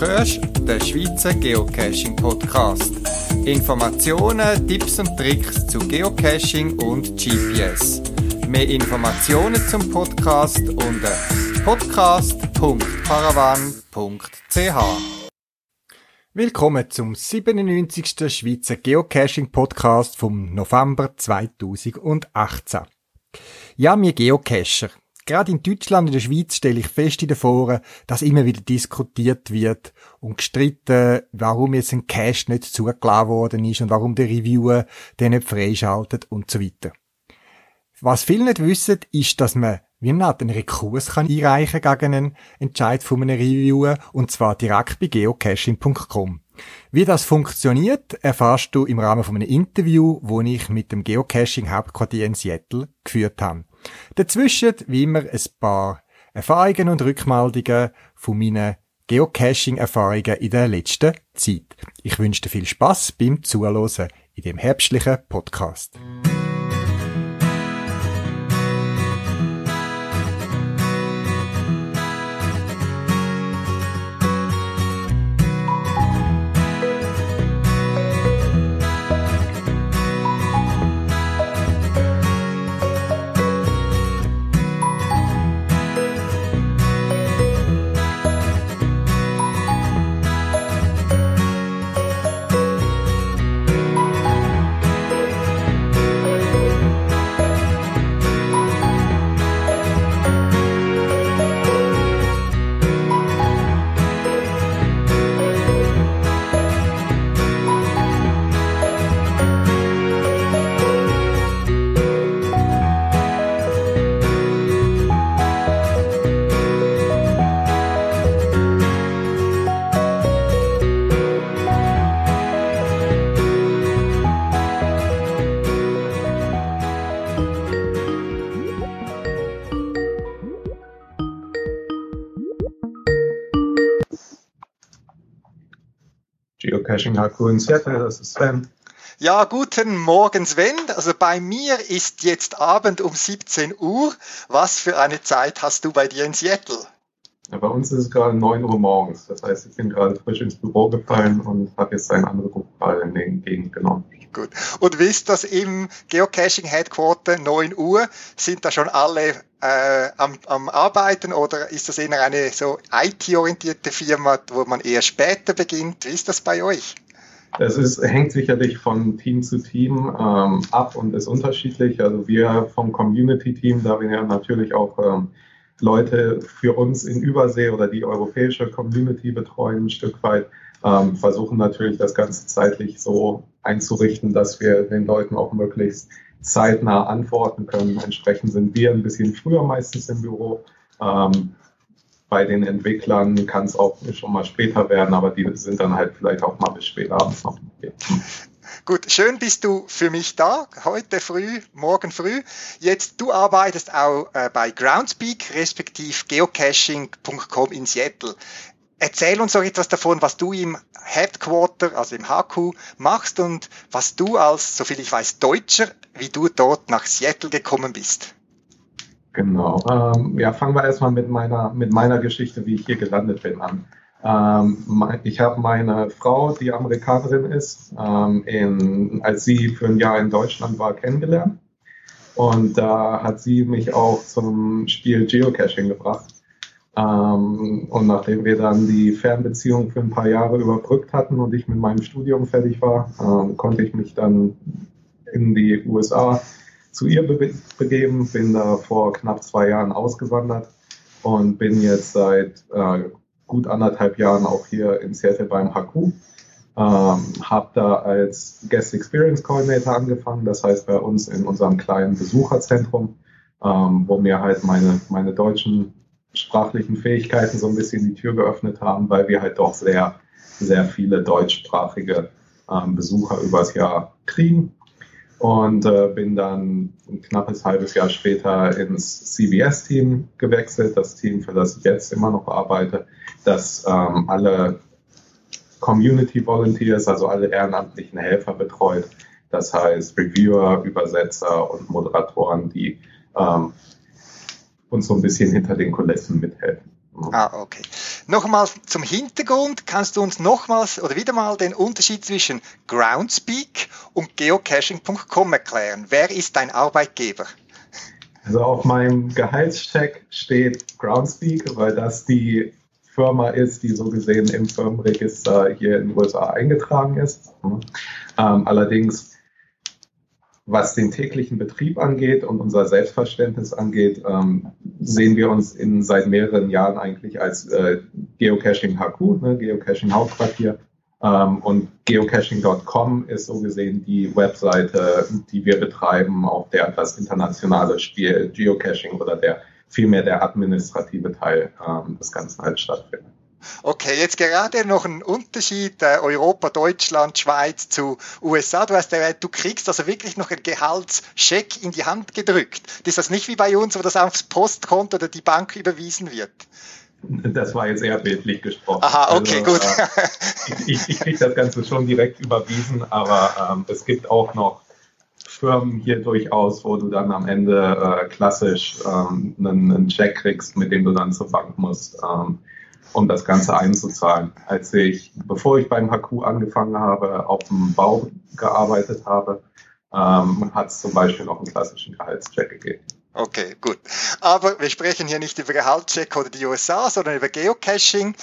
hörst den Schweizer Geocaching Podcast. Informationen, Tipps und Tricks zu Geocaching und GPS. Mehr Informationen zum Podcast unter podcast.paravan.ch. Willkommen zum 97. Schweizer Geocaching Podcast vom November 2018. Ja, wir Geocacher. Gerade in Deutschland und der Schweiz stelle ich fest in Foren, dass immer wieder diskutiert wird und gestritten, warum jetzt ein Cache nicht zugelassen worden ist und warum der Reviewer den nicht freischaltet und so weiter. Was viele nicht wissen, ist, dass man wie man einen Rekurs kann einreichen gegen einen Entscheid von einem Reviewer und zwar direkt bei geocaching.com. Wie das funktioniert, erfährst du im Rahmen von einem Interview, wo ich mit dem Geocaching Hauptquartier in Seattle geführt habe. Dazwischen, wie immer, ein paar Erfahrungen und Rückmeldungen von meinen Geocaching-Erfahrungen in der letzten Zeit. Ich wünsche dir viel Spaß beim Zuhören in dem herbstlichen Podcast. Geocaching HQ in Seattle, das ist Sven. Ja, guten Morgen Sven. Also bei mir ist jetzt Abend um 17 Uhr. Was für eine Zeit hast du bei dir in Seattle? Ja, bei uns ist es gerade 9 Uhr morgens. Das heißt, ich bin gerade frisch ins Büro gefallen und habe jetzt einen Anrufball entgegengenommen. Gut. Und wisst, dass im Geocaching Headquarter 9 Uhr sind da schon alle äh, am, am Arbeiten oder ist das eher eine so IT-orientierte Firma, wo man eher später beginnt? Wie ist das bei euch? Es ist, hängt sicherlich von Team zu Team ähm, ab und ist unterschiedlich. Also wir vom Community-Team, da wir ja natürlich auch ähm, Leute für uns in Übersee oder die europäische Community betreuen, ein Stück weit, ähm, versuchen natürlich das Ganze zeitlich so einzurichten, dass wir den Leuten auch möglichst zeitnah antworten können. Entsprechend sind wir ein bisschen früher meistens im Büro. Ähm, bei den Entwicklern kann es auch schon mal später werden, aber die sind dann halt vielleicht auch mal bis spät abends noch. Gut, schön bist du für mich da, heute früh, morgen früh. Jetzt, du arbeitest auch äh, bei Groundspeak, respektive geocaching.com in Seattle. Erzähl uns doch etwas davon, was du im Headquarter, also im HQ, machst und was du als, soviel ich weiß, Deutscher, wie du dort nach Seattle gekommen bist. Genau. Ähm, ja, fangen wir erstmal mit meiner, mit meiner Geschichte, wie ich hier gelandet bin, an. Ähm, ich habe meine Frau, die Amerikanerin ist, ähm, in, als sie für ein Jahr in Deutschland war, kennengelernt. Und da hat sie mich auch zum Spiel Geocaching gebracht. Ähm, und nachdem wir dann die Fernbeziehung für ein paar Jahre überbrückt hatten und ich mit meinem Studium fertig war, ähm, konnte ich mich dann in die USA zu ihr be begeben, bin da vor knapp zwei Jahren ausgewandert und bin jetzt seit äh, gut anderthalb Jahren auch hier in Seattle beim HQ. Ähm, habe da als Guest Experience Coordinator angefangen, das heißt bei uns in unserem kleinen Besucherzentrum, ähm, wo mir halt meine, meine deutschen sprachlichen Fähigkeiten so ein bisschen die Tür geöffnet haben, weil wir halt doch sehr, sehr viele deutschsprachige ähm, Besucher übers Jahr kriegen. Und äh, bin dann ein knappes halbes Jahr später ins CBS-Team gewechselt, das Team, für das ich jetzt immer noch arbeite, das ähm, alle Community Volunteers, also alle ehrenamtlichen Helfer betreut. Das heißt Reviewer, Übersetzer und Moderatoren, die ähm, uns so ein bisschen hinter den Kulissen mithelfen. Ah, okay. Nochmal zum Hintergrund, kannst du uns nochmals oder wieder mal den Unterschied zwischen Groundspeak und geocaching.com erklären? Wer ist dein Arbeitgeber? Also auf meinem Gehaltscheck steht Groundspeak, weil das die Firma ist, die so gesehen im Firmenregister hier in den USA eingetragen ist. Ähm, allerdings was den täglichen Betrieb angeht und unser Selbstverständnis angeht, ähm, sehen wir uns in seit mehreren Jahren eigentlich als äh, Geocaching HQ, ne, Geocaching Hauptquartier. Ähm, und geocaching.com ist so gesehen die Webseite, die wir betreiben, auf der das internationale Spiel Geocaching oder der vielmehr der administrative Teil ähm, des Ganzen halt stattfindet. Okay, jetzt gerade noch ein Unterschied äh, Europa, Deutschland, Schweiz zu USA. Du hast erwähnt, du kriegst also wirklich noch einen Gehaltscheck in die Hand gedrückt. Das ist das nicht wie bei uns, wo das aufs Postkonto oder die Bank überwiesen wird? Das war jetzt eher bildlich gesprochen. Aha, okay, also, gut. Äh, ich ich kriege das Ganze schon direkt überwiesen, aber ähm, es gibt auch noch Firmen hier durchaus, wo du dann am Ende äh, klassisch ähm, einen, einen Check kriegst, mit dem du dann zur Bank musst. Ähm, um das Ganze einzuzahlen. Als ich, bevor ich beim HQ angefangen habe, auf dem Bau gearbeitet habe, ähm, hat es zum Beispiel noch einen klassischen Gehaltscheck gegeben. Okay, gut. Aber wir sprechen hier nicht über Gehaltscheck oder die USA, sondern über Geocaching.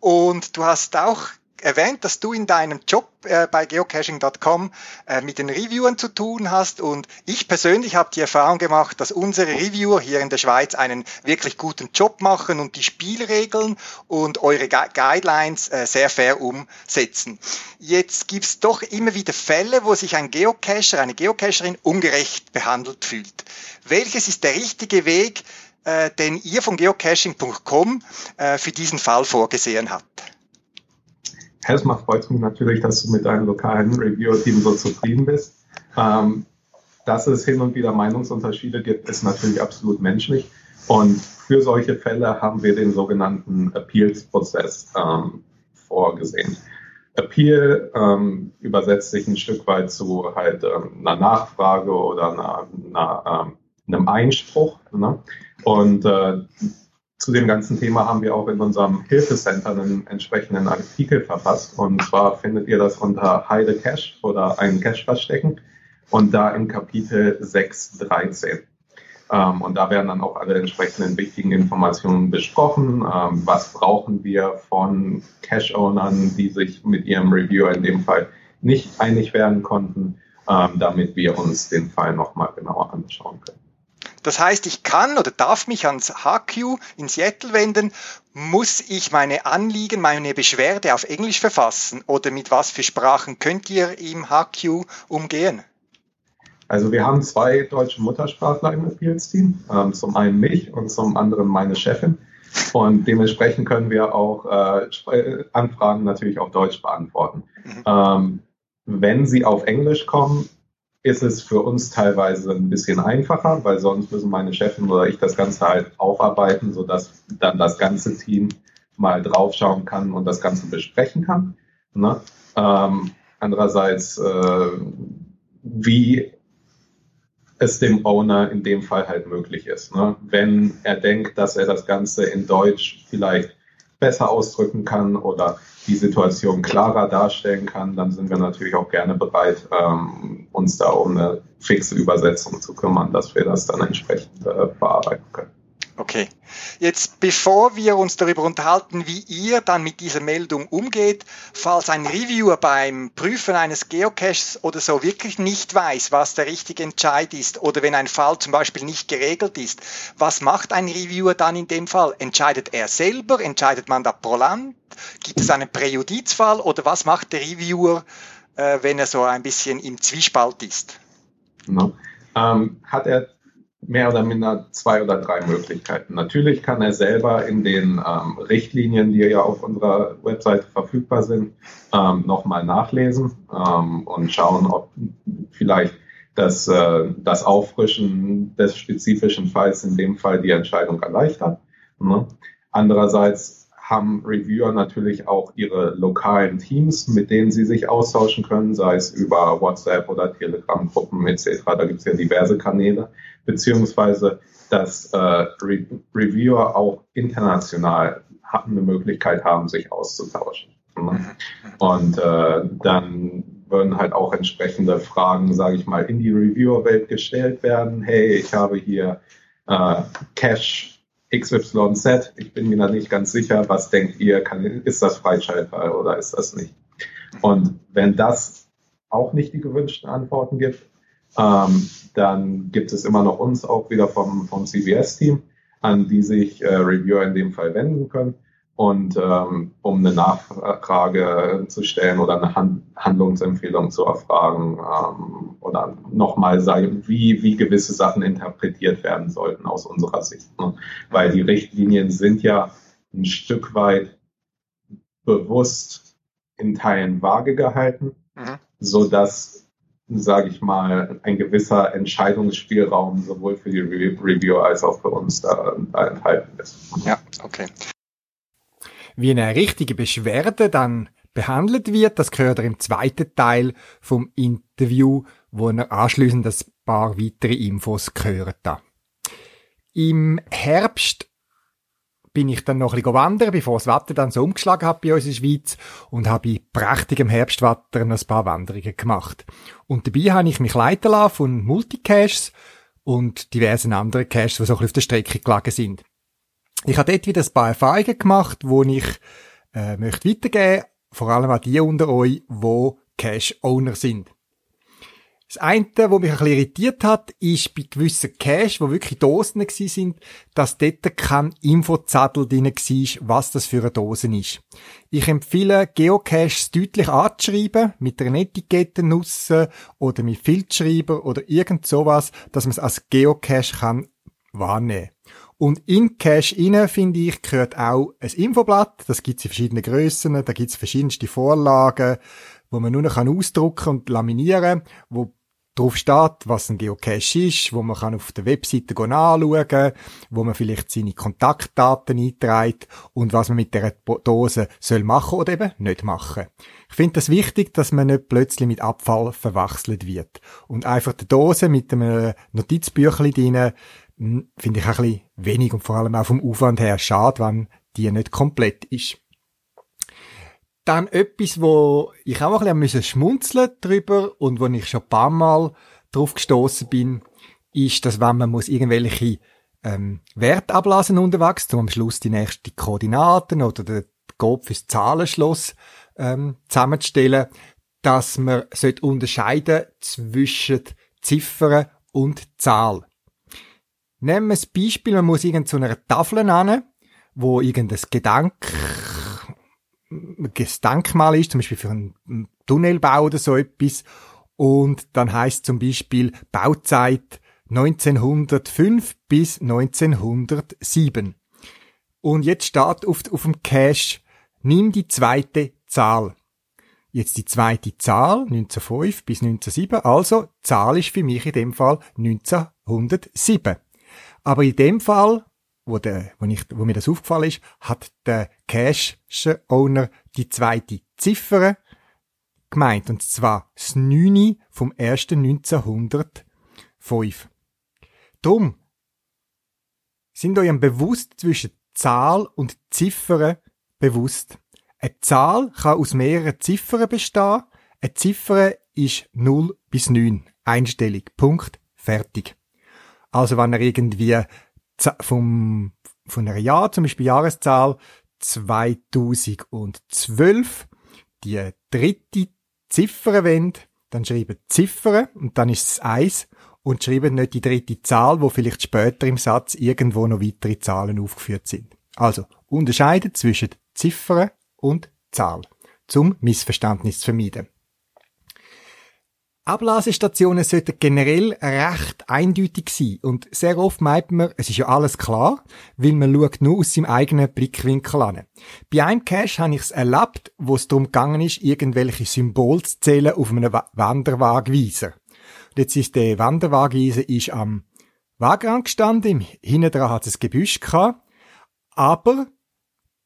Und du hast auch erwähnt, dass du in deinem Job äh, bei geocaching.com äh, mit den Reviewern zu tun hast und ich persönlich habe die Erfahrung gemacht, dass unsere Reviewer hier in der Schweiz einen wirklich guten Job machen und die Spielregeln und eure Gu Guidelines äh, sehr fair umsetzen. Jetzt gibt's doch immer wieder Fälle, wo sich ein Geocacher, eine Geocacherin ungerecht behandelt fühlt. Welches ist der richtige Weg, äh, den ihr von geocaching.com äh, für diesen Fall vorgesehen habt? Erstmal freut es mich natürlich, dass du mit deinem lokalen Reviewer-Team so zufrieden bist. Ähm, dass es hin und wieder Meinungsunterschiede gibt, ist natürlich absolut menschlich. Und für solche Fälle haben wir den sogenannten Appeals-Prozess ähm, vorgesehen. Appeal ähm, übersetzt sich ein Stück weit zu halt ähm, einer Nachfrage oder einer, einer, ähm, einem Einspruch. Ne? Und äh, zu dem ganzen Thema haben wir auch in unserem Hilfecenter einen entsprechenden Artikel verfasst. Und zwar findet ihr das unter Heide Cache oder einen Cache verstecken und da im Kapitel 6.13. Ähm, und da werden dann auch alle entsprechenden wichtigen Informationen besprochen. Ähm, was brauchen wir von Cache-Ownern, die sich mit ihrem Reviewer in dem Fall nicht einig werden konnten, ähm, damit wir uns den Fall nochmal genauer anschauen können. Das heißt, ich kann oder darf mich ans HQ in Seattle wenden, muss ich meine Anliegen, meine Beschwerde auf Englisch verfassen oder mit was für Sprachen könnt ihr im HQ umgehen? Also wir haben zwei deutsche Muttersprachler im Appeals-Team, ähm, zum einen mich und zum anderen meine Chefin. Und dementsprechend können wir auch äh, Anfragen natürlich auf Deutsch beantworten. Mhm. Ähm, wenn sie auf Englisch kommen, ist es für uns teilweise ein bisschen einfacher, weil sonst müssen meine Chefin oder ich das Ganze halt aufarbeiten, sodass dann das ganze Team mal draufschauen kann und das Ganze besprechen kann. Ne? Ähm, andererseits, äh, wie es dem Owner in dem Fall halt möglich ist. Ne? Wenn er denkt, dass er das Ganze in Deutsch vielleicht besser ausdrücken kann oder die Situation klarer darstellen kann, dann sind wir natürlich auch gerne bereit, ähm, uns da um eine fixe Übersetzung zu kümmern, dass wir das dann entsprechend äh, bearbeiten können. Okay. Jetzt, bevor wir uns darüber unterhalten, wie ihr dann mit dieser Meldung umgeht, falls ein Reviewer beim Prüfen eines Geocaches oder so wirklich nicht weiß, was der richtige Entscheid ist, oder wenn ein Fall zum Beispiel nicht geregelt ist, was macht ein Reviewer dann in dem Fall? Entscheidet er selber? Entscheidet man da pro Land? Gibt es einen Präjudizfall? Oder was macht der Reviewer, äh, wenn er so ein bisschen im Zwiespalt ist? No. Ähm, hat er mehr oder minder zwei oder drei Möglichkeiten. Natürlich kann er selber in den ähm, Richtlinien, die ja auf unserer Webseite verfügbar sind, ähm, nochmal nachlesen ähm, und schauen, ob vielleicht das, äh, das Auffrischen des spezifischen Falls in dem Fall die Entscheidung erleichtert. Ne? Andererseits haben Reviewer natürlich auch ihre lokalen Teams, mit denen sie sich austauschen können, sei es über WhatsApp oder Telegram-Gruppen etc. Da gibt es ja diverse Kanäle, beziehungsweise dass äh, Re Reviewer auch international eine Möglichkeit haben, sich auszutauschen. Ne? Und äh, dann würden halt auch entsprechende Fragen, sage ich mal, in die Reviewer-Welt gestellt werden. Hey, ich habe hier äh, Cache XYZ, ich bin mir da nicht ganz sicher, was denkt ihr, kann, ist das freischaltbar oder ist das nicht? Und wenn das auch nicht die gewünschten Antworten gibt, ähm, dann gibt es immer noch uns auch wieder vom, vom CBS-Team, an die sich äh, Reviewer in dem Fall wenden können. Und ähm, um eine Nachfrage zu stellen oder eine Hand Handlungsempfehlung zu erfragen ähm, oder nochmal sagen, wie, wie gewisse Sachen interpretiert werden sollten aus unserer Sicht. Ne? Weil die Richtlinien sind ja ein Stück weit bewusst in Teilen vage gehalten, mhm. so dass sage ich mal, ein gewisser Entscheidungsspielraum sowohl für die Reviewer als auch für uns da, da enthalten ist. Ja, okay. Wie eine richtige Beschwerde dann behandelt wird, das gehört er im zweiten Teil vom Interview, wo er anschließend ein paar weitere Infos gehört da. Im Herbst bin ich dann noch ein bisschen wandern, bevor das Wetter dann so umgeschlagen hat bei uns in der Schweiz und habe bei prächtigem Herbstwetter ein paar Wanderungen gemacht. Und dabei habe ich mich leiten lassen von Multicaches und diversen anderen Caches, die so auf der Strecke gelegen sind. Ich habe dort wieder ein paar Erfahrungen gemacht, die ich äh, möchte weitergeben, vor allem an die unter euch, die Cache-Owner sind. Das eine, was mich ein bisschen irritiert hat, ist bei gewissen Cache, wo wirklich Dosen sind, dass dort kein Infozettel drin war, was das für eine Dose ist. Ich empfehle, Geocaches deutlich anzuschreiben, mit einer Etikette nutzen oder mit Filzschreiber oder irgend sowas, dass man es als Geocache kann wahrnehmen und in Cache inne finde ich, gehört auch ein Infoblatt. Das gibt's in verschiedenen Grössen. Da gibt's verschiedenste Vorlagen, wo man nur noch ausdrucken und laminieren, wo drauf steht, was ein Geocache ist, wo man kann auf der Webseite anschauen wo man vielleicht seine Kontaktdaten einträgt und was man mit der Dose soll machen oder eben nicht machen. Ich finde das wichtig, dass man nicht plötzlich mit Abfall verwechselt wird. Und einfach die Dose mit einem Notizbüchlein drin, hm, finde ich ein bisschen wenig und vor allem auch vom Aufwand her schade, wenn die nicht komplett ist. Dann etwas, wo ich auch ein bisschen schmunzeln drüber und wo ich schon ein paar Mal drauf gestoßen bin, ist, dass wenn man muss irgendwelche ähm, Werte ablassen unterwegs, am Schluss die nächsten Koordinaten oder den Code fürs Zahlenschloss ähm, zusammenzustellen, dass man sollte unterscheiden zwischen Ziffern und Zahl. Nehmen wir ein Beispiel, man muss irgend zu einer Tafel an, wo irgendein Gedank Denkmal ist, zum Beispiel für einen Tunnelbau oder so etwas. Und dann heißt zum Beispiel Bauzeit 1905 bis 1907. Und jetzt steht auf, auf dem Cache, nimm die zweite Zahl. Jetzt die zweite Zahl, 1905 bis 1907, also Zahl ist für mich in dem Fall 1907. Aber in dem Fall wo, der, wo, ich, wo mir das aufgefallen ist, hat der Cache-Owner die zweite Ziffer gemeint, und zwar das 9 vom 1.1905. Drum sind euch bewusst zwischen Zahl und Ziffer bewusst. Eine Zahl kann aus mehreren Ziffern bestehen. Eine Ziffer ist 0 bis 9. Einstellig. Punkt. Fertig. Also wenn ihr irgendwie vom, von einer Jahr, zum Beispiel Jahreszahl 2012, die dritte Ziffer wendet, dann schreiben Ziffern und dann ist es eins und schreiben nicht die dritte Zahl, wo vielleicht später im Satz irgendwo noch weitere Zahlen aufgeführt sind. Also unterscheiden zwischen Ziffern und Zahl, zum Missverständnis zu vermeiden. Ablasestationen sollten generell recht eindeutig sein. Und sehr oft meint man, es ist ja alles klar, weil man schaut nur aus seinem eigenen Blickwinkel an. Bei einem Cache habe ich es erlebt, wo es darum gegangen ist, irgendwelche Symbole zu zählen auf einem Wanderwagweiser. Und jetzt ist der Wanderwagweiser ist am Wagrand gestanden, hinten dran hat es ein Gebüsch gehabt, aber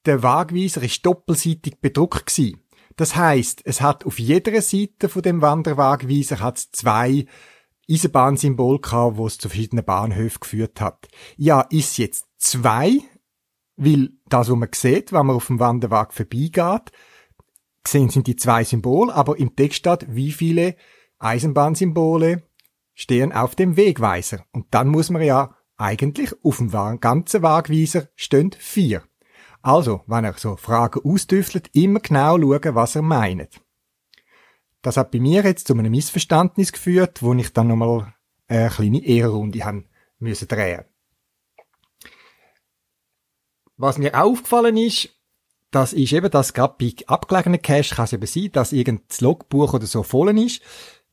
der Wagweiser ist doppelseitig bedruckt gewesen. Das heißt, es hat auf jeder Seite von dem Wanderwagweiser hat zwei Eisenbahnsymbole gehabt, wo es zu verschiedenen Bahnhöfen geführt hat. Ja, ist jetzt zwei Weil das, was man sieht, wenn man auf dem Wanderweg vorbeigeht, gesehen sind die zwei Symbole, aber im Text steht, wie viele Eisenbahnsymbole stehen auf dem Wegweiser. Und dann muss man ja eigentlich auf dem ganzen Wegweiser stehen vier. Also, wenn er so Fragen austüftelt, immer genau schauen, was er meint. Das hat bei mir jetzt zu einem Missverständnis geführt, wo ich dann nochmal eine kleine Ehrenrunde haben müssen drehen. Was mir auch aufgefallen ist, das ist eben, dass gerade bei abgelegenen Cache kann es eben sein, dass irgendein Logbuch oder so voll ist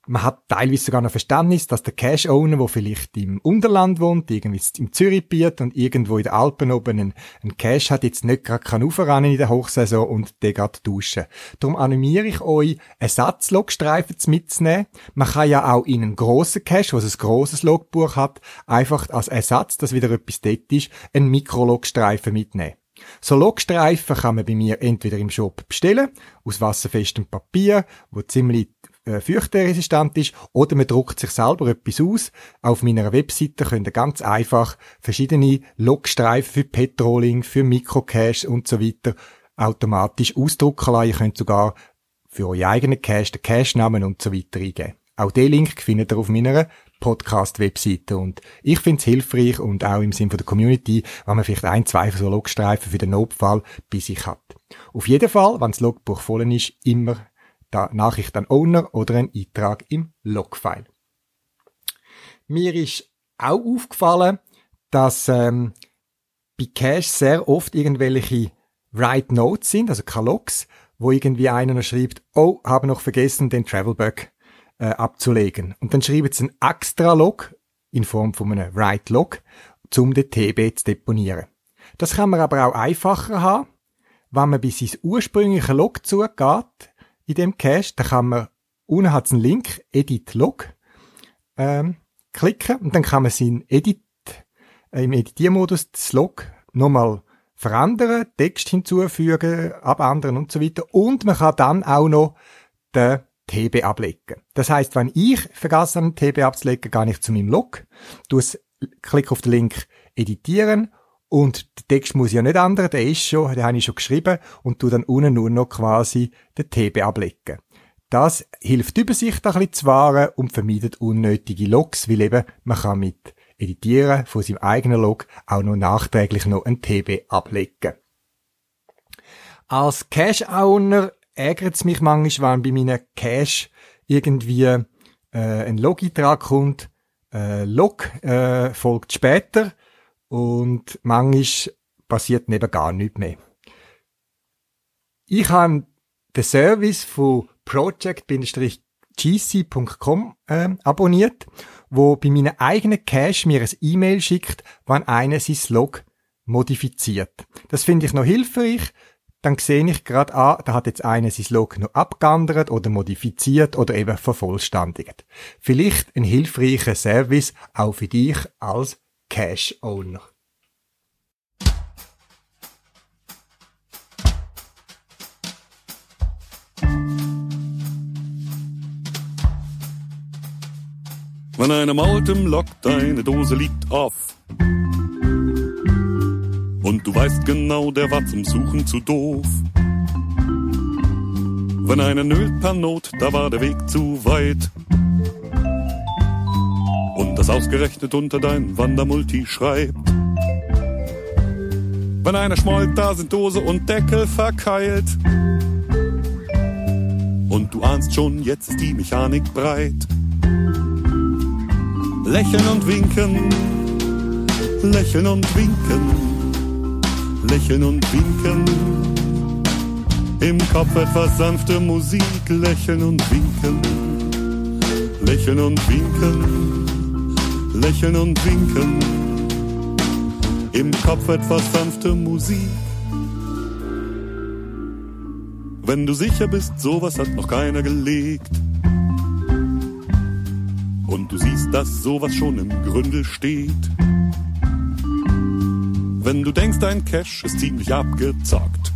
man hat teilweise sogar noch Verständnis, dass der Cash-Owner, der vielleicht im Unterland wohnt, irgendwie im Zürichbiet und irgendwo in den Alpen oben einen, einen Cash hat, jetzt nicht gerade kann in der Hochsaison und den gerade duschen. Darum animiere ich euch, Ersatzlogstreifen mitzunehmen. Man kann ja auch in einen grossen wo es ein grosses Logbuch hat, einfach als Ersatz, dass wieder etwas dort ist, einen Mikrologstreifen mitnehmen. So Logstreifen kann man bei mir entweder im Shop bestellen, aus wasserfestem Papier, wo ziemlich äh, feuchteresistent ist, oder man druckt sich selber etwas aus. Auf meiner Webseite könnt ihr ganz einfach verschiedene Logstreifen für Petroling, für Microcache und so weiter automatisch ausdrucken lassen. Ihr könnt sogar für eure eigenen Cache den Cache-Namen und so weiter eingeben. Auch den Link findet ihr auf meiner Podcast-Webseite und ich finde es hilfreich und auch im Sinne der Community, wenn man vielleicht ein, zwei so Logstreifen für den Notfall bei sich hat. Auf jeden Fall, wenn das Logbuch voll ist, immer Nachricht an Owner oder ein Eintrag im Logfile. Mir ist auch aufgefallen, dass ähm, bei Cache sehr oft irgendwelche Write Notes sind, also keine Logs, wo irgendwie einer noch schreibt, oh, habe noch vergessen, den Travelbug äh, abzulegen. Und dann schreibt sie einen extra Log in Form von einem Write Log, um den TB zu deponieren. Das kann man aber auch einfacher haben, wenn man bis ins ursprüngliche Log zugeht, in dem Cache. Da kann man, unten hat es einen Link, Edit Log, ähm, klicken und dann kann man sein Edit, äh, im Editiermodus das Log nochmal verändern, Text hinzufügen, abändern und so weiter. Und man kann dann auch noch den TB ablegen. Das heißt, wenn ich vergesse, einen TB abzulegen, gehe ich zu meinem Log, klicke auf den Link Editieren und der Text muss ja nicht ändern, der ist schon, den habe ich schon geschrieben und tu dann unten nur noch quasi den TB ablegen. Das hilft die Übersicht ein bisschen zu wahren und vermeidet unnötige Logs, weil eben man kann mit Editieren von seinem eigenen Log auch noch nachträglich noch ein TB ablegen. Als Cache-Owner ärgert es mich manchmal, wenn bei meinen Cache irgendwie äh, ein Log-Eintrag kommt, äh, Log äh, folgt später und manchmal passiert neben gar nichts mehr. Ich habe den Service von project-gc.com äh, abonniert, wo bei meinen eigenen Cache mir ein E-Mail schickt, wenn einer sein Log modifiziert. Das finde ich noch hilfreich. Dann sehe ich gerade, ah, da hat jetzt einer sein Log noch abgeändert oder modifiziert oder eben vervollständigt. Vielleicht ein hilfreicher Service auch für dich als Cash Owner. Wenn einem altem Lok deine Dose liegt auf und du weißt genau, der war zum Suchen zu doof. Wenn einer nölt per Not, da war der Weg zu weit ausgerechnet unter dein Wandermulti schreibt. Wenn einer schmollt, da sind Dose und Deckel verkeilt. Und du ahnst schon, jetzt ist die Mechanik breit. Lächeln und winken, lächeln und winken, lächeln und winken. Im Kopf etwas sanfte Musik, lächeln und winken, lächeln und winken lächeln und winken. Im Kopf etwas sanfte Musik. Wenn du sicher bist, sowas hat noch keiner gelegt. Und du siehst, dass sowas schon im Gründel steht. Wenn du denkst, dein Cash ist ziemlich abgezockt.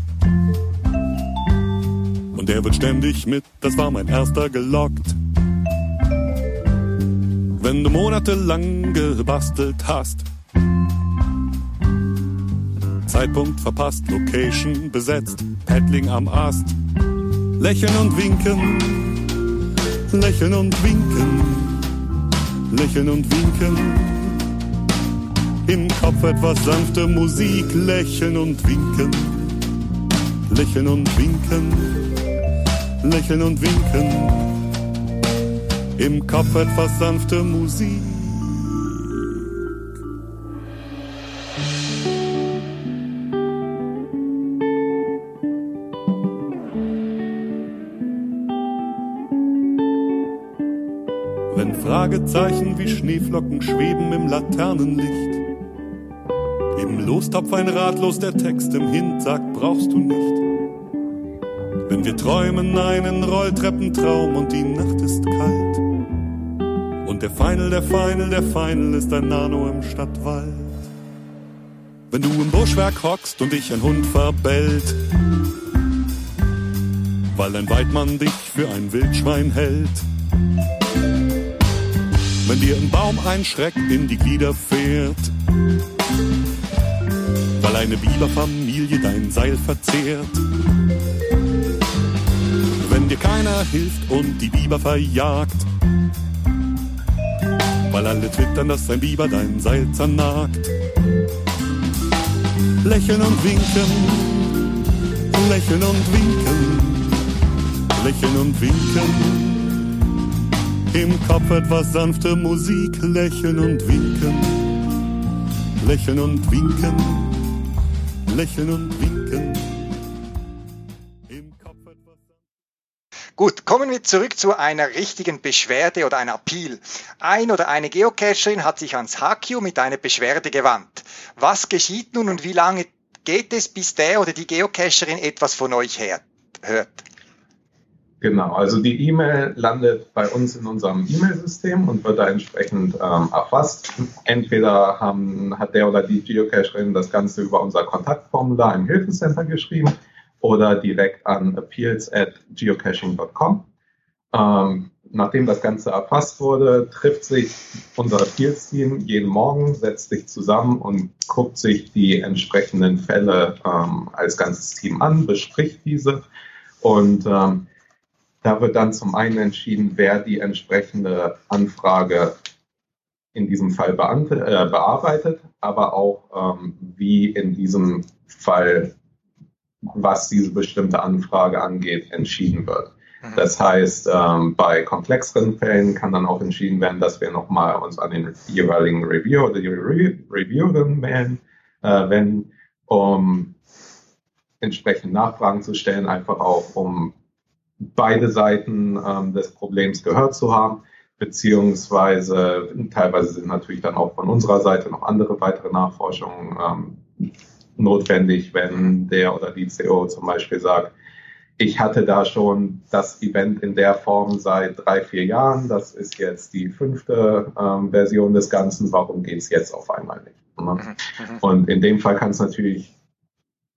Und er wird ständig mit, das war mein erster gelockt wenn du monatelang gebastelt hast. Zeitpunkt verpasst, Location besetzt, Paddling am Ast. Lächeln und winken, lächeln und winken, lächeln und winken. Im Kopf etwas sanfte Musik, lächeln und winken, lächeln und winken, lächeln und winken. Im Kopf etwas sanfte Musik. Wenn Fragezeichen wie Schneeflocken schweben im Laternenlicht. Im Lostopf ein ratlos der Text im Hint sagt, brauchst du nicht. Wenn wir träumen einen Rolltreppentraum und die Nacht ist kalt. Und der Final, der Final, der Final ist ein Nano im Stadtwald. Wenn du im Buschwerk hockst und dich ein Hund verbellt, weil ein Weidmann dich für ein Wildschwein hält. Wenn dir ein Baum ein Schreck in die Glieder fährt, weil eine Biberfamilie dein Seil verzehrt. Wenn dir keiner hilft und die Biber verjagt, weil alle twittern, dass ein Biber dein Seil zernagt. Lächeln und winken, lächeln und winken, lächeln und winken. Im Kopf etwas sanfte Musik, lächeln und winken, lächeln und winken, lächeln und winken. Gut, kommen wir zurück zu einer richtigen Beschwerde oder einer Appeal. Ein oder eine Geocacherin hat sich ans HQ mit einer Beschwerde gewandt. Was geschieht nun und wie lange geht es, bis der oder die Geocacherin etwas von euch hört? Genau, also die E-Mail landet bei uns in unserem E-Mail-System und wird da entsprechend ähm, erfasst. Entweder haben, hat der oder die Geocacherin das Ganze über unser Kontaktformular im Hilfecenter geschrieben oder direkt an appeals at geocaching.com. Ähm, nachdem das Ganze erfasst wurde, trifft sich unser Appeals-Team jeden Morgen, setzt sich zusammen und guckt sich die entsprechenden Fälle ähm, als ganzes Team an, bespricht diese und ähm, da wird dann zum einen entschieden, wer die entsprechende Anfrage in diesem Fall äh, bearbeitet, aber auch ähm, wie in diesem Fall, was diese bestimmte Anfrage angeht, entschieden wird. Mhm. Das heißt, ähm, bei komplexeren Fällen kann dann auch entschieden werden, dass wir nochmal uns an den jeweiligen Reviewer oder die Re Reviewerin melden, äh, wenn, um entsprechend Nachfragen zu stellen, einfach auch um beide Seiten ähm, des Problems gehört zu haben, beziehungsweise teilweise sind natürlich dann auch von unserer Seite noch andere weitere Nachforschungen ähm, notwendig, wenn der oder die CO zum Beispiel sagt, ich hatte da schon das Event in der Form seit drei, vier Jahren. Das ist jetzt die fünfte ähm, Version des Ganzen. Warum geht es jetzt auf einmal nicht? Ne? Mhm, mhm. Und in dem Fall kann es natürlich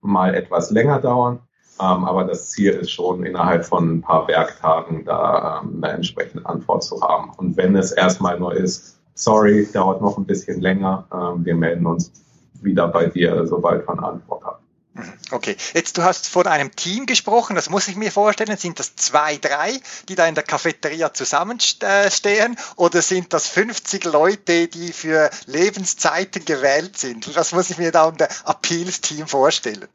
mal etwas länger dauern. Ähm, aber das Ziel ist schon, innerhalb von ein paar Werktagen da ähm, eine entsprechende Antwort zu haben. Und wenn es erstmal nur ist, sorry, dauert noch ein bisschen länger, ähm, wir melden uns wieder bei dir, sobald wir eine Antwort haben. Okay, jetzt du hast von einem Team gesprochen, das muss ich mir vorstellen. Sind das zwei, drei, die da in der Cafeteria zusammenstehen oder sind das 50 Leute, die für Lebenszeiten gewählt sind? Was muss ich mir da um das Appeals-Team vorstellen?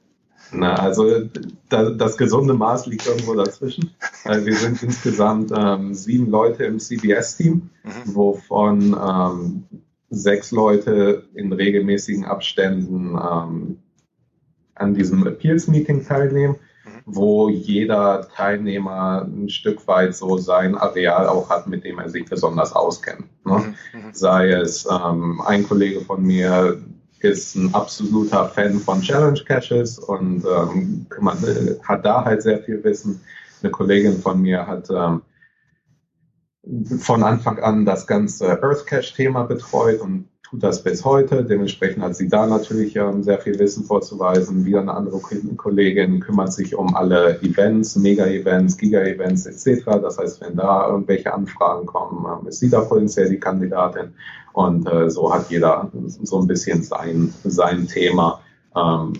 Na, also da, das gesunde Maß liegt irgendwo dazwischen. Wir sind insgesamt ähm, sieben Leute im CBS-Team, mhm. wovon ähm, sechs Leute in regelmäßigen Abständen ähm, an diesem Appeals-Meeting teilnehmen, mhm. wo jeder Teilnehmer ein Stück weit so sein Areal auch hat, mit dem er sich besonders auskennt. Ne? Mhm. mhm. Sei es ähm, ein Kollege von mir, ist ein absoluter Fan von Challenge Caches und ähm, man, hat da halt sehr viel Wissen. Eine Kollegin von mir hat ähm, von Anfang an das ganze Earth Cache Thema betreut und tut das bis heute. Dementsprechend hat sie da natürlich ähm, sehr viel Wissen vorzuweisen. Wieder eine andere Kollegin kümmert sich um alle Events, Mega-Events, Giga-Events etc. Das heißt, wenn da irgendwelche Anfragen kommen, ähm, ist sie da potenziell die Kandidatin. Und äh, so hat jeder so ein bisschen sein, sein Thema. ähm,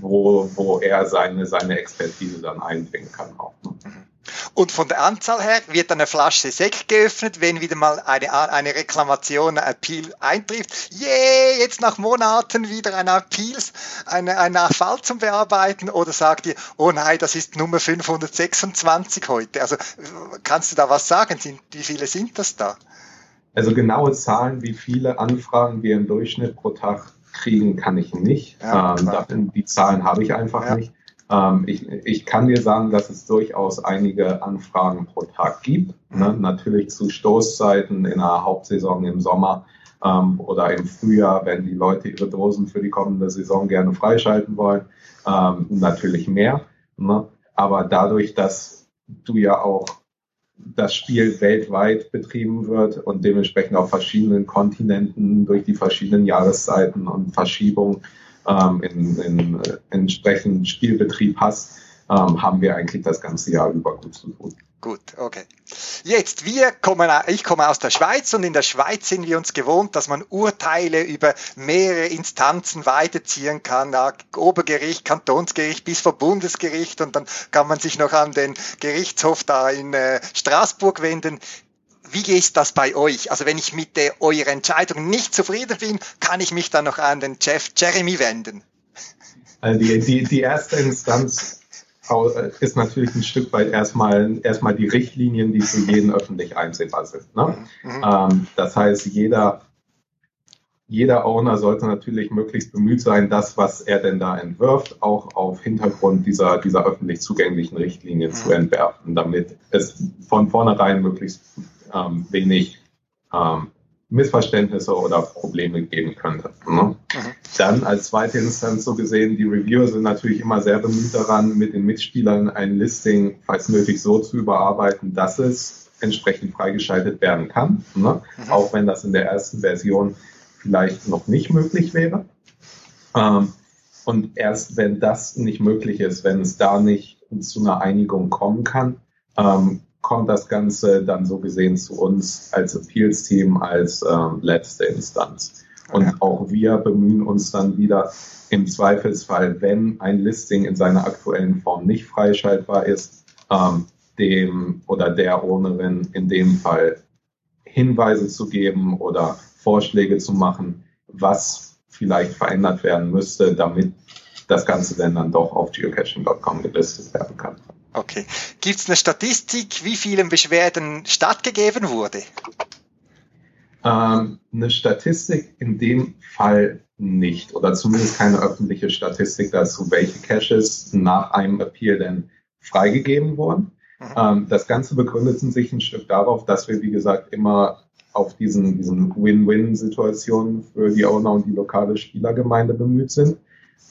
wo, wo er seine, seine Expertise dann einbringen kann auch. Und von der Anzahl her wird eine Flasche Sekt geöffnet, wenn wieder mal eine, eine Reklamation, ein Appeal eintrifft. Yeah, jetzt nach Monaten wieder ein Appeal, eine, ein Fall zum Bearbeiten. Oder sagt ihr, oh nein, das ist Nummer 526 heute. Also kannst du da was sagen? Wie viele sind das da? Also genaue Zahlen, wie viele Anfragen wir im Durchschnitt pro Tag kriegen, kann ich nicht. Ja, ähm, die Zahlen habe ich einfach ja. nicht. Ähm, ich, ich kann dir sagen, dass es durchaus einige Anfragen pro Tag gibt. Ne? Mhm. Natürlich zu Stoßzeiten in der Hauptsaison im Sommer ähm, oder im Frühjahr, wenn die Leute ihre Dosen für die kommende Saison gerne freischalten wollen, ähm, natürlich mehr. Ne? Aber dadurch, dass du ja auch das Spiel weltweit betrieben wird und dementsprechend auf verschiedenen Kontinenten durch die verschiedenen Jahreszeiten und Verschiebungen ähm, in, in äh, entsprechenden Spielbetrieb hast, ähm, haben wir eigentlich das ganze Jahr über gut zu tun. Gut, okay. Jetzt, wir kommen, ich komme aus der Schweiz und in der Schweiz sind wir uns gewohnt, dass man Urteile über mehrere Instanzen weiterziehen kann, Obergericht, Kantonsgericht bis vor Bundesgericht und dann kann man sich noch an den Gerichtshof da in äh, Straßburg wenden. Wie ist das bei euch? Also wenn ich mit der, eurer Entscheidung nicht zufrieden bin, kann ich mich dann noch an den Chef Jeremy wenden? Also die, die, die erste Instanz äh, ist natürlich ein Stück weit erstmal, erstmal die Richtlinien, die für jeden öffentlich einsehbar sind. Ne? Mhm. Ähm, das heißt, jeder, jeder Owner sollte natürlich möglichst bemüht sein, das, was er denn da entwirft, auch auf Hintergrund dieser, dieser öffentlich zugänglichen Richtlinien mhm. zu entwerfen, damit es von vornherein möglichst ähm, wenig ähm, Missverständnisse oder Probleme geben könnte. Ne? Mhm. Dann als zweite Instanz so gesehen, die Reviewer sind natürlich immer sehr bemüht daran, mit den Mitspielern ein Listing, falls nötig, so zu überarbeiten, dass es entsprechend freigeschaltet werden kann, ne? Mhm. auch wenn das in der ersten Version vielleicht noch nicht möglich wäre. Ähm, und erst wenn das nicht möglich ist, wenn es da nicht zu einer Einigung kommen kann, ähm, kommt das Ganze dann so gesehen zu uns als Appeals-Team, als ähm, letzte Instanz. Und okay. auch wir bemühen uns dann wieder im Zweifelsfall, wenn ein Listing in seiner aktuellen Form nicht freischaltbar ist, ähm, dem oder der Ownerin in dem Fall Hinweise zu geben oder Vorschläge zu machen, was vielleicht verändert werden müsste, damit das Ganze dann, dann doch auf geocaching.com gelistet werden kann. Okay. Gibt es eine Statistik, wie vielen Beschwerden stattgegeben wurde? Ähm, eine Statistik in dem Fall nicht oder zumindest keine öffentliche Statistik dazu, welche Caches nach einem Appeal denn freigegeben wurden. Mhm. Ähm, das Ganze begründet sich ein Stück darauf, dass wir, wie gesagt, immer auf diesen, diesen Win-Win-Situationen für die Owner und die lokale Spielergemeinde bemüht sind.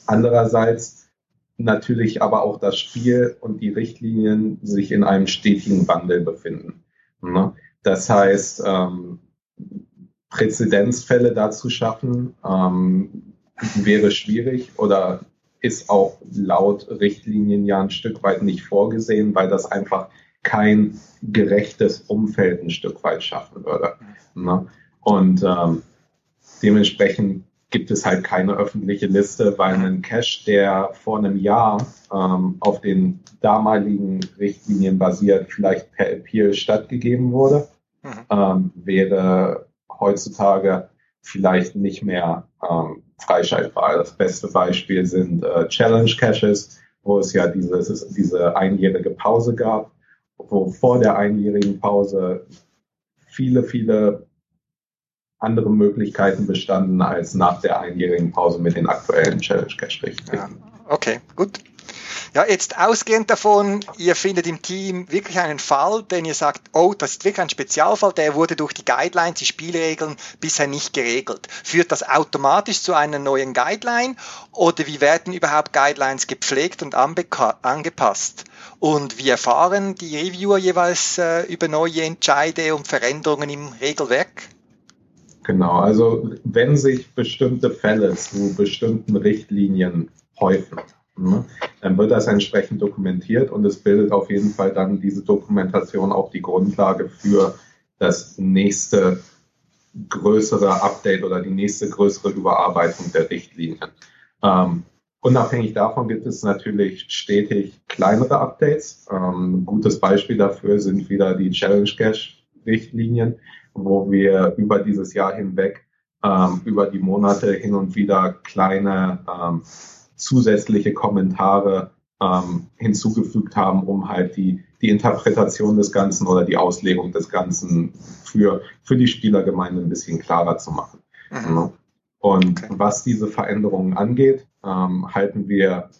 Andererseits natürlich aber auch das Spiel und die Richtlinien sich in einem stetigen Wandel befinden. Ne? Das heißt, ähm, Präzedenzfälle dazu schaffen, ähm, wäre schwierig oder ist auch laut Richtlinien ja ein Stück weit nicht vorgesehen, weil das einfach kein gerechtes Umfeld ein Stück weit schaffen würde. Ne? Und ähm, dementsprechend gibt es halt keine öffentliche Liste, weil ein Cache, der vor einem Jahr ähm, auf den damaligen Richtlinien basiert, vielleicht per Appeal stattgegeben wurde, mhm. ähm, wäre heutzutage vielleicht nicht mehr ähm, freischaltbar. Das beste Beispiel sind äh, Challenge Caches, wo es ja dieses, diese einjährige Pause gab, wo vor der einjährigen Pause viele, viele andere Möglichkeiten bestanden als nach der einjährigen Pause mit den aktuellen Challenge Cache Richtlinien. Ja, okay, gut. Ja, jetzt ausgehend davon, ihr findet im Team wirklich einen Fall, den ihr sagt, oh, das ist wirklich ein Spezialfall, der wurde durch die Guidelines, die Spielregeln bisher nicht geregelt. Führt das automatisch zu einer neuen Guideline oder wie werden überhaupt Guidelines gepflegt und angepasst? Und wie erfahren die Reviewer jeweils äh, über neue Entscheide und Veränderungen im Regelwerk? Genau, also wenn sich bestimmte Fälle zu bestimmten Richtlinien häufen, ne, dann wird das entsprechend dokumentiert und es bildet auf jeden Fall dann diese Dokumentation auch die Grundlage für das nächste größere Update oder die nächste größere Überarbeitung der Richtlinien. Ähm, unabhängig davon gibt es natürlich stetig kleinere Updates. Ähm, ein gutes Beispiel dafür sind wieder die Challenge Cache Richtlinien, wo wir über dieses Jahr hinweg ähm, über die Monate hin und wieder kleine ähm, zusätzliche Kommentare ähm, hinzugefügt haben, um halt die, die Interpretation des Ganzen oder die Auslegung des Ganzen für, für die Spielergemeinde ein bisschen klarer zu machen. Mhm. Und okay. was diese Veränderungen angeht, ähm, halten wir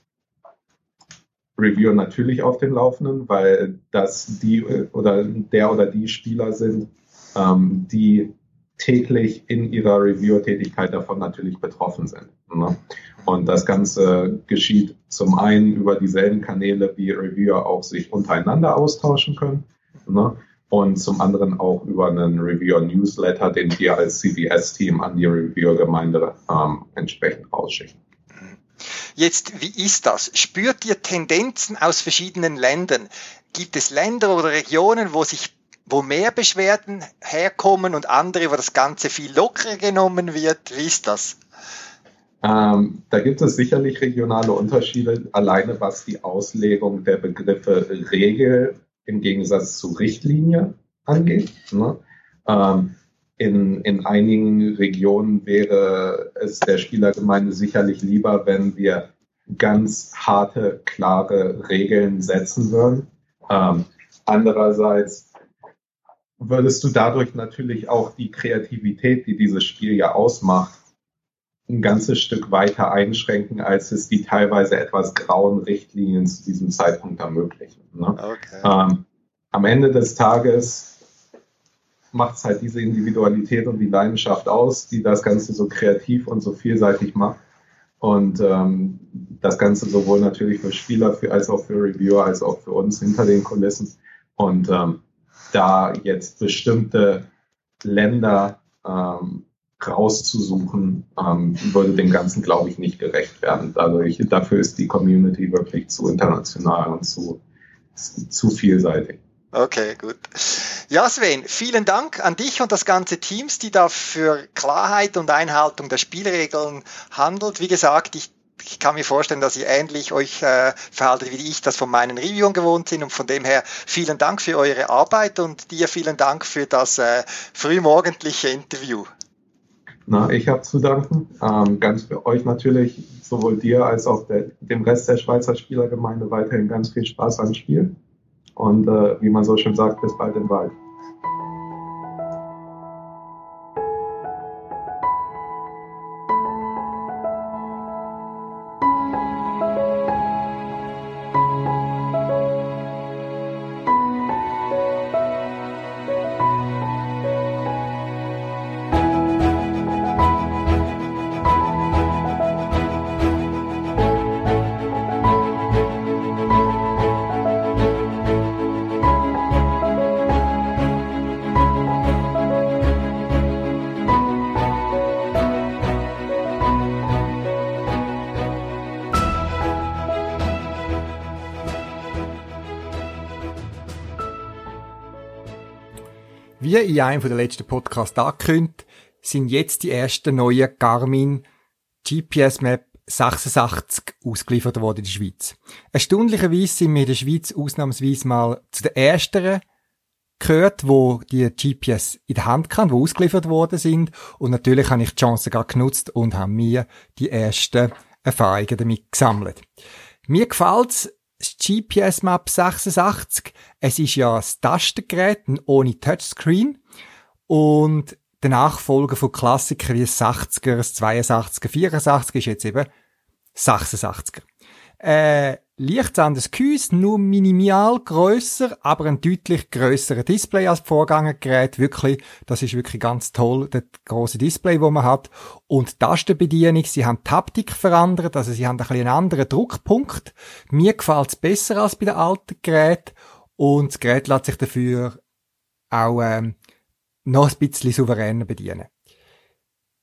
Reviewer natürlich auf dem Laufenden, weil das die oder der oder die Spieler sind, ähm, die täglich in ihrer Reviewer-Tätigkeit davon natürlich betroffen sind. Ne? Und das Ganze geschieht zum einen über dieselben Kanäle, wie Reviewer auch sich untereinander austauschen können. Ne? Und zum anderen auch über einen Reviewer-Newsletter, den wir als CBS-Team an die Reviewer-Gemeinde ähm, entsprechend rausschicken. Jetzt, wie ist das? Spürt ihr Tendenzen aus verschiedenen Ländern? Gibt es Länder oder Regionen, wo sich wo mehr Beschwerden herkommen und andere, wo das Ganze viel lockerer genommen wird? Wie ist das? Ähm, da gibt es sicherlich regionale Unterschiede, alleine was die Auslegung der Begriffe Regel im Gegensatz zu Richtlinie angeht. Ne? Ähm, in, in einigen Regionen wäre es der Spielergemeinde sicherlich lieber, wenn wir ganz harte, klare Regeln setzen würden. Ähm, andererseits würdest du dadurch natürlich auch die Kreativität, die dieses Spiel ja ausmacht, ein ganzes Stück weiter einschränken, als es die teilweise etwas grauen Richtlinien zu diesem Zeitpunkt ermöglichen. Ne? Okay. Ähm, am Ende des Tages macht es halt diese Individualität und die Leidenschaft aus, die das Ganze so kreativ und so vielseitig macht. Und ähm, das Ganze sowohl natürlich für Spieler für, als auch für Reviewer, als auch für uns hinter den Kulissen. Und ähm, da jetzt bestimmte Länder ähm, rauszusuchen, ähm, würde dem Ganzen, glaube ich, nicht gerecht werden. Dadurch, dafür ist die Community wirklich zu international und zu, zu vielseitig. Okay, gut. Ja, Sven, vielen Dank an dich und das ganze Teams, die da für Klarheit und Einhaltung der Spielregeln handelt. Wie gesagt, ich ich kann mir vorstellen, dass ihr ähnlich euch äh, verhaltet, wie ich das von meinen Reviewern gewohnt sind. Und von dem her vielen Dank für eure Arbeit und dir vielen Dank für das äh, frühmorgendliche Interview. Na, ich habe zu danken. Ähm, ganz für euch natürlich, sowohl dir als auch der, dem Rest der Schweizer Spielergemeinde weiterhin ganz viel Spaß am Spiel. Und äh, wie man so schön sagt, bis bald im Wald. Wie in einem der letzten Podcasts angekündigt, sind jetzt die ersten neuen Garmin GPS Map 86 ausgeliefert worden in der Schweiz. Erstaunlicherweise sind wir in der Schweiz ausnahmsweise mal zu den ersteren gehört, wo die GPS in der Hand kann, wo ausgeliefert worden sind. Und natürlich habe ich die Chance gerade genutzt und habe mir die ersten Erfahrungen damit gesammelt. Mir gefällt's das GPS Map 86, es ist ja das Tastengerät ohne Touchscreen und der Nachfolger von Klassikern wie das 60er, das 82er, 84 ist jetzt eben 86er. Äh, leicht anderes Gehäuse, nur minimal grösser, aber ein deutlich grösserer Display als Vorgängergerät. Wirklich, das ist wirklich ganz toll, das große Display, wo man hat. Und die Tastenbedienung, sie haben die Haptik verändert, also sie haben ein bisschen einen anderen Druckpunkt. Mir gefällt es besser als bei den alten Geräten. Und das Gerät lässt sich dafür auch ähm, noch ein bisschen souveräner bedienen.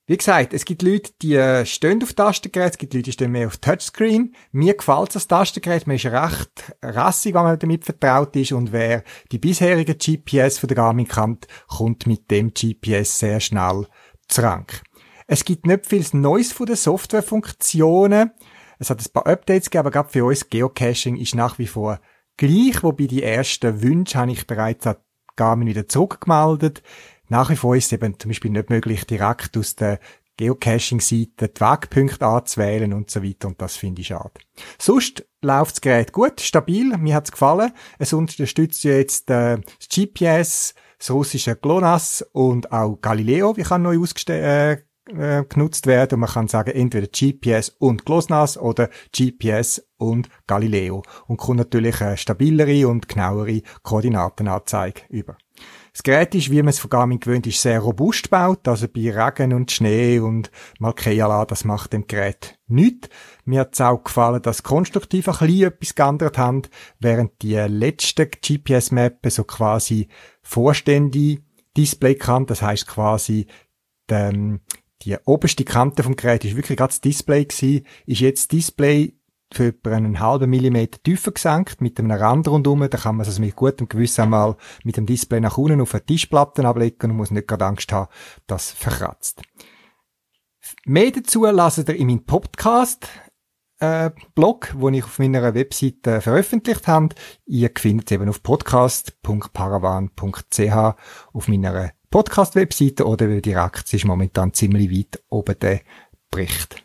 Wie gesagt, es gibt Leute, die äh, stehen auf Tastengerät, es gibt Leute, die stehen mehr auf Touchscreen. Mir gefällt das Tastengerät, man ist recht rassig, wenn man damit vertraut ist und wer die bisherigen GPS von der Garmin kennt, kommt mit dem GPS sehr schnell zurück. Es gibt nicht viel Neues von den Softwarefunktionen. Es hat ein paar Updates gegeben, aber gerade für uns Geocaching ist nach wie vor gleich, wobei die ersten Wünsche habe ich bereits an Garmin wieder zurückgemeldet. Nach wie vor ist es eben zum Beispiel nicht möglich, direkt aus der Geocaching-Seite die Wegpunkte anzuwählen und so weiter und das finde ich schade. Sonst läuft das Gerät gut, stabil, mir hat's gefallen. Es unterstützt jetzt äh, das GPS, das russische GLONASS und auch Galileo, wie kann neu ausgestellt äh, äh, genutzt werden und man kann sagen, entweder GPS und GLONASS oder GPS und Galileo und kommt natürlich eine stabilere und genauere Koordinatenanzeige über. Das Gerät ist, wie man es von Garmin gewöhnt ist, sehr robust gebaut. Also bei Regen und Schnee und mal Malkeala, das macht dem Gerät nichts. Mir hat es auch gefallen, dass konstruktiv ein bisschen etwas geändert haben, während die letzten GPS-Mappen so quasi vorständige Display kann. Das heißt quasi, die, ähm, die oberste Kante vom Gerät ist wirklich gerade das Display gewesen, ist jetzt Display für etwa einen halben Millimeter tiefer gesenkt, mit einem Rand rundum. Da kann man es also mit gutem Gewissen einmal mit dem Display nach unten auf eine Tischplatte ablegen und muss nicht gerade Angst haben, dass es verkratzt. Mehr dazu lasst ihr in meinem Podcast, äh, Blog, wo ich auf meiner Webseite veröffentlicht habe. Ihr findet es eben auf podcast.paravan.ch auf meiner Podcast-Webseite oder direkt, es ist momentan ziemlich weit oben der Bericht.